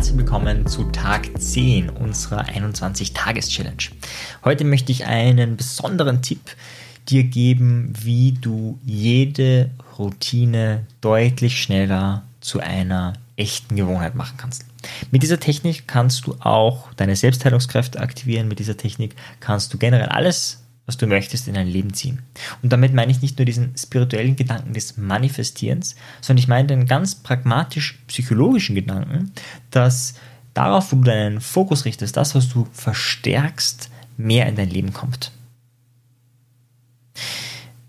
herzlich willkommen zu Tag 10 unserer 21-Tages-Challenge. Heute möchte ich einen besonderen Tipp dir geben, wie du jede Routine deutlich schneller zu einer echten Gewohnheit machen kannst. Mit dieser Technik kannst du auch deine Selbstheilungskräfte aktivieren. Mit dieser Technik kannst du generell alles was du möchtest, in dein Leben ziehen. Und damit meine ich nicht nur diesen spirituellen Gedanken des Manifestierens, sondern ich meine den ganz pragmatisch-psychologischen Gedanken, dass darauf, wo du deinen Fokus richtest, das, was du verstärkst, mehr in dein Leben kommt.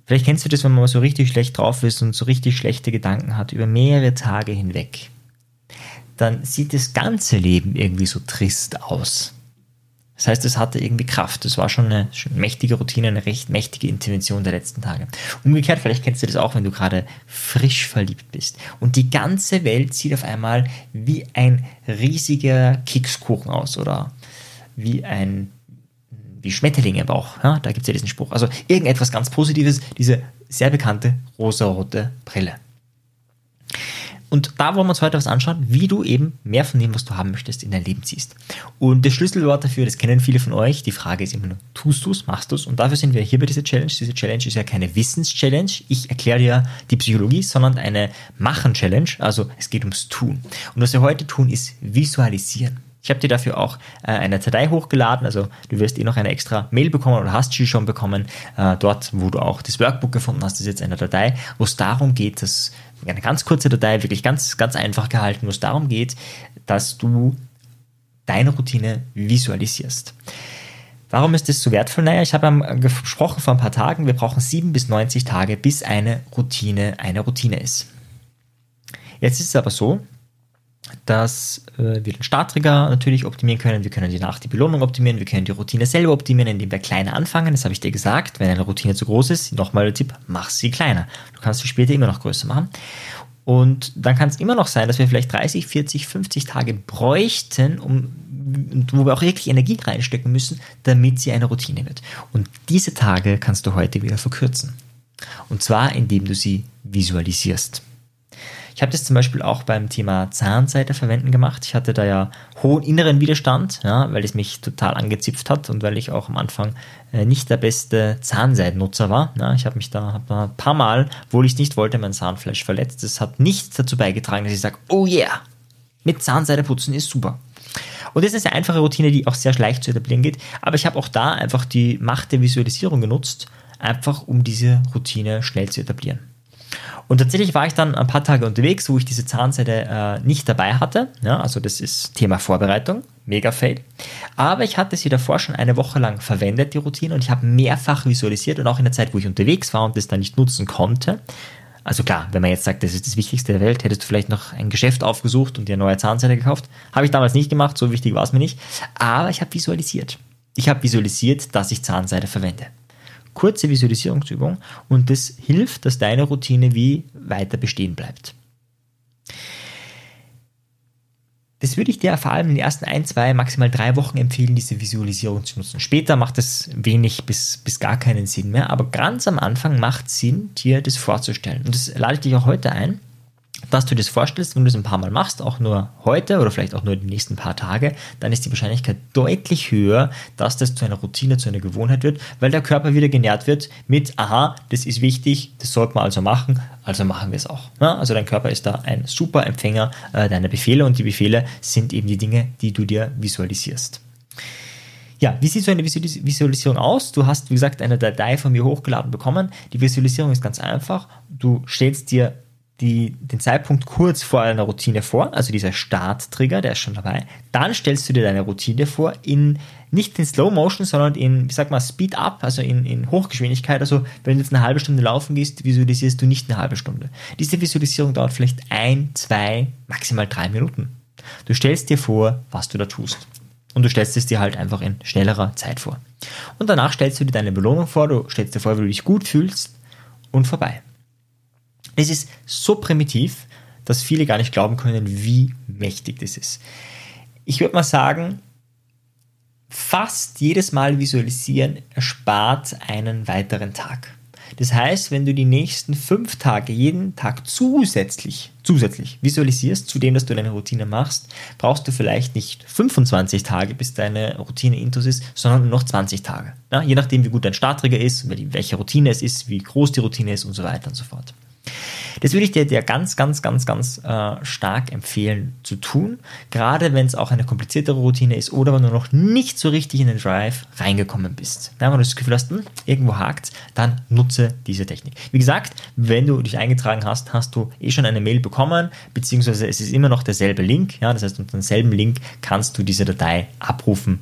Vielleicht kennst du das, wenn man so richtig schlecht drauf ist und so richtig schlechte Gedanken hat über mehrere Tage hinweg. Dann sieht das ganze Leben irgendwie so trist aus. Das heißt, es hatte irgendwie Kraft. Das war schon eine, mächtige Routine, eine recht mächtige Intervention der letzten Tage. Umgekehrt, vielleicht kennst du das auch, wenn du gerade frisch verliebt bist und die ganze Welt sieht auf einmal wie ein riesiger Kekskuchen aus oder wie ein wie Schmetterlinge im Bauch. Ja, da gibt es ja diesen Spruch. Also irgendetwas ganz Positives, diese sehr bekannte rosa-rote Brille. Und da wollen wir uns heute was anschauen, wie du eben mehr von dem, was du haben möchtest, in dein Leben ziehst. Und das Schlüsselwort dafür, das kennen viele von euch. Die Frage ist immer nur, tust du es, machst du es? Und dafür sind wir hier bei dieser Challenge. Diese Challenge ist ja keine Wissenschallenge. Ich erkläre dir die Psychologie, sondern eine Machen-Challenge. Also es geht ums Tun. Und was wir heute tun, ist visualisieren. Ich habe dir dafür auch äh, eine Datei hochgeladen, also du wirst eh noch eine extra Mail bekommen oder hast sie schon bekommen. Äh, dort, wo du auch das Workbook gefunden hast, ist jetzt eine Datei, wo es darum geht, dass eine ganz kurze Datei, wirklich ganz, ganz einfach gehalten, wo es darum geht, dass du deine Routine visualisierst. Warum ist das so wertvoll? Naja, ich habe gesprochen vor ein paar Tagen, wir brauchen sieben bis 90 Tage, bis eine Routine eine Routine ist. Jetzt ist es aber so, dass äh, wir den Starttrigger natürlich optimieren können. Wir können die Nacht die Belohnung optimieren. Wir können die Routine selber optimieren, indem wir kleiner anfangen. Das habe ich dir gesagt. Wenn eine Routine zu groß ist, nochmal der Tipp, mach sie kleiner. Du kannst sie später immer noch größer machen. Und dann kann es immer noch sein, dass wir vielleicht 30, 40, 50 Tage bräuchten, um, wo wir auch wirklich Energie reinstecken müssen, damit sie eine Routine wird. Und diese Tage kannst du heute wieder verkürzen. Und zwar, indem du sie visualisierst. Ich habe das zum Beispiel auch beim Thema Zahnseide verwenden gemacht. Ich hatte da ja hohen inneren Widerstand, ja, weil es mich total angezipft hat und weil ich auch am Anfang äh, nicht der beste Zahnseidennutzer war. Ja, ich habe mich da hab ein paar Mal, obwohl ich es nicht wollte, mein Zahnfleisch verletzt. Das hat nichts dazu beigetragen, dass ich sage, oh yeah, mit Zahnseide putzen ist super. Und das ist eine einfache Routine, die auch sehr leicht zu etablieren geht. Aber ich habe auch da einfach die Macht der Visualisierung genutzt, einfach um diese Routine schnell zu etablieren. Und tatsächlich war ich dann ein paar Tage unterwegs, wo ich diese Zahnseide äh, nicht dabei hatte. Ja, also das ist Thema Vorbereitung, mega fail. Aber ich hatte sie davor schon eine Woche lang verwendet, die Routine, und ich habe mehrfach visualisiert und auch in der Zeit, wo ich unterwegs war und das dann nicht nutzen konnte. Also klar, wenn man jetzt sagt, das ist das Wichtigste der Welt, hättest du vielleicht noch ein Geschäft aufgesucht und dir eine neue Zahnseide gekauft. Habe ich damals nicht gemacht, so wichtig war es mir nicht. Aber ich habe visualisiert. Ich habe visualisiert, dass ich Zahnseide verwende kurze Visualisierungsübung und das hilft, dass deine Routine wie weiter bestehen bleibt. Das würde ich dir vor allem in den ersten ein, zwei, maximal drei Wochen empfehlen, diese Visualisierung zu nutzen. Später macht es wenig bis, bis gar keinen Sinn mehr, aber ganz am Anfang macht es Sinn, dir das vorzustellen. Und das lade ich dich auch heute ein dass du das vorstellst, wenn du es ein paar Mal machst, auch nur heute oder vielleicht auch nur die nächsten paar Tage, dann ist die Wahrscheinlichkeit deutlich höher, dass das zu einer Routine, zu einer Gewohnheit wird, weil der Körper wieder genährt wird mit, aha, das ist wichtig, das sollte man also machen, also machen wir es auch. Ja, also dein Körper ist da ein super Empfänger äh, deiner Befehle und die Befehle sind eben die Dinge, die du dir visualisierst. Ja, wie sieht so eine Visualisierung aus? Du hast, wie gesagt, eine Datei von mir hochgeladen bekommen. Die Visualisierung ist ganz einfach. Du stellst dir die, den Zeitpunkt kurz vor einer Routine vor, also dieser Starttrigger, der ist schon dabei. Dann stellst du dir deine Routine vor in nicht in Slow Motion, sondern in, wie sag mal, Speed Up, also in, in Hochgeschwindigkeit. Also wenn du jetzt eine halbe Stunde laufen gehst, visualisierst du nicht eine halbe Stunde. Diese Visualisierung dauert vielleicht ein, zwei, maximal drei Minuten. Du stellst dir vor, was du da tust. Und du stellst es dir halt einfach in schnellerer Zeit vor. Und danach stellst du dir deine Belohnung vor, du stellst dir vor, wie du dich gut fühlst und vorbei. Es ist so primitiv, dass viele gar nicht glauben können, wie mächtig das ist. Ich würde mal sagen, fast jedes Mal visualisieren erspart einen weiteren Tag. Das heißt, wenn du die nächsten fünf Tage jeden Tag zusätzlich, zusätzlich visualisierst, zu dem, dass du deine Routine machst, brauchst du vielleicht nicht 25 Tage, bis deine Routine intus ist, sondern nur noch 20 Tage. Ja, je nachdem, wie gut dein Starttrigger ist, welche Routine es ist, wie groß die Routine ist und so weiter und so fort. Das würde ich dir, dir ganz, ganz, ganz, ganz äh, stark empfehlen zu tun, gerade wenn es auch eine kompliziertere Routine ist oder wenn du noch nicht so richtig in den Drive reingekommen bist. Ja, wenn du das Gefühl hast, hm, irgendwo hakt, dann nutze diese Technik. Wie gesagt, wenn du dich eingetragen hast, hast du eh schon eine Mail bekommen, beziehungsweise es ist immer noch derselbe Link. Ja, das heißt, unter demselben Link kannst du diese Datei abrufen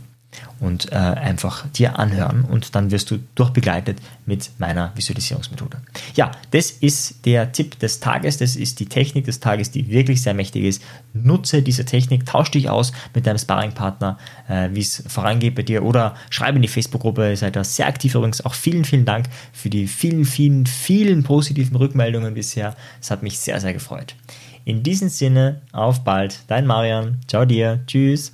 und äh, einfach dir anhören und dann wirst du durchbegleitet mit meiner Visualisierungsmethode. Ja, das ist der Tipp des Tages, das ist die Technik des Tages, die wirklich sehr mächtig ist. Nutze diese Technik, tausch dich aus mit deinem Sparringpartner, äh, wie es vorangeht bei dir oder schreibe in die Facebook-Gruppe, seid da sehr aktiv übrigens. Auch vielen, vielen Dank für die vielen, vielen, vielen positiven Rückmeldungen bisher. Es hat mich sehr, sehr gefreut. In diesem Sinne, auf bald, dein Marian. Ciao dir, tschüss.